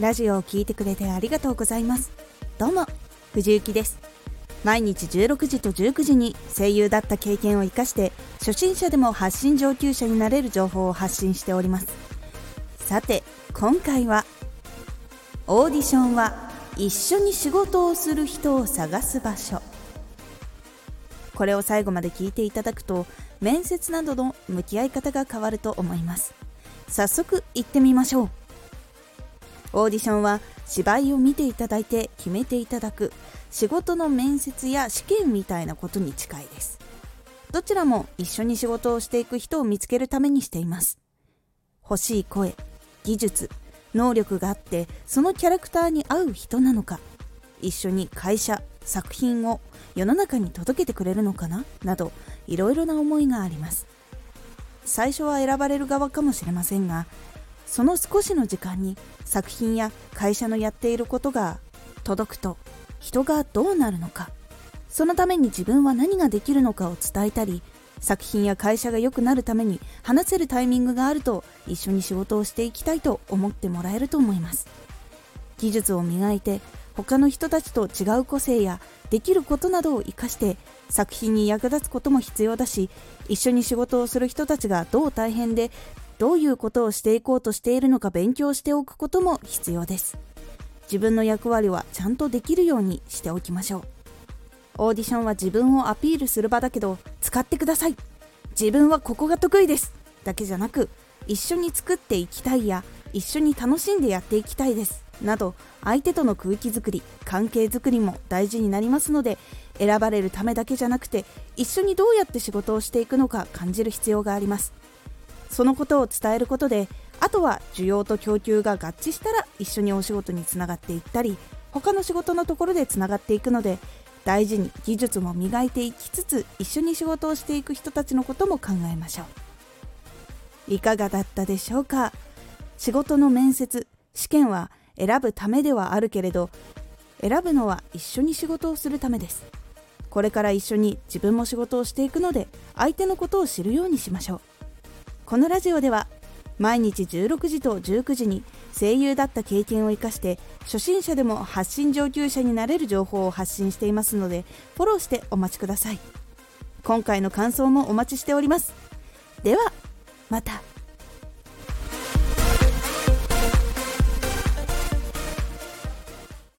ラジオを聴いてくれてありがとうございます。どうも藤幸です。毎日16時と19時に声優だった経験を生かして初心者でも発信上級者になれる情報を発信しております。さて今回はオーディションは一緒に仕事をする人を探す場所。これを最後まで聞いていただくと面接などの向き合い方が変わると思います。早速行ってみましょう。オーディションは芝居を見ていただいて決めていただく仕事の面接や試験みたいなことに近いです。どちらも一緒に仕事をしていく人を見つけるためにしています。欲しい声技術能力があってそのキャラクターに合う人なのか一緒に会社作品を世の中に届けてくれるのかななどいろいろな思いがあります。最初は選ばれる側かもしれませんがその少しの時間に作品や会社のやっていることが届くと人がどうなるのか。そのために自分は何ができるのかを伝えたり作品や会社が良くなるために話せるタイミングがあると一緒に仕事をしていきたいと思ってもらえると思います。技術を磨いて他の人たちと違う個性やできることなどを活かして作品に役立つことも必要だし一緒に仕事をする人たちがどう大変でどういうことをしていこうとしているのか勉強しておくことも必要です。自分の役割はちゃんとできるようにしておきましょう。オーディションは自分をアピールする場だけど使ってください。自分はここが得意です。だけじゃなく一緒に作っていきたいや一緒に楽しんでやっていきたいです。など相手との空気づくり関係づくりも大事になりますので選ばれるためだけじゃなくて一緒にどうやって仕事をしていくのか感じる必要があります。そのことを伝えることであとは需要と供給が合致したら一緒にお仕事につながっていったり他の仕事のところでつながっていくので大事に技術も磨いていきつつ一緒に仕事をしていく人たちのことも考えましょう。いかがだったでしょうか？仕事の面接試験は選ぶためではあるけれど選ぶのは一緒に仕事をするためです。これから一緒に自分も仕事をしていくので相手のことを知るようにしましょう。このラジオでは毎日16時と19時に声優だった経験を生かして初心者でも発信上級者になれる情報を発信していますのでフォローしてお待ちください。今回の感想もお待ちしております。ではまた。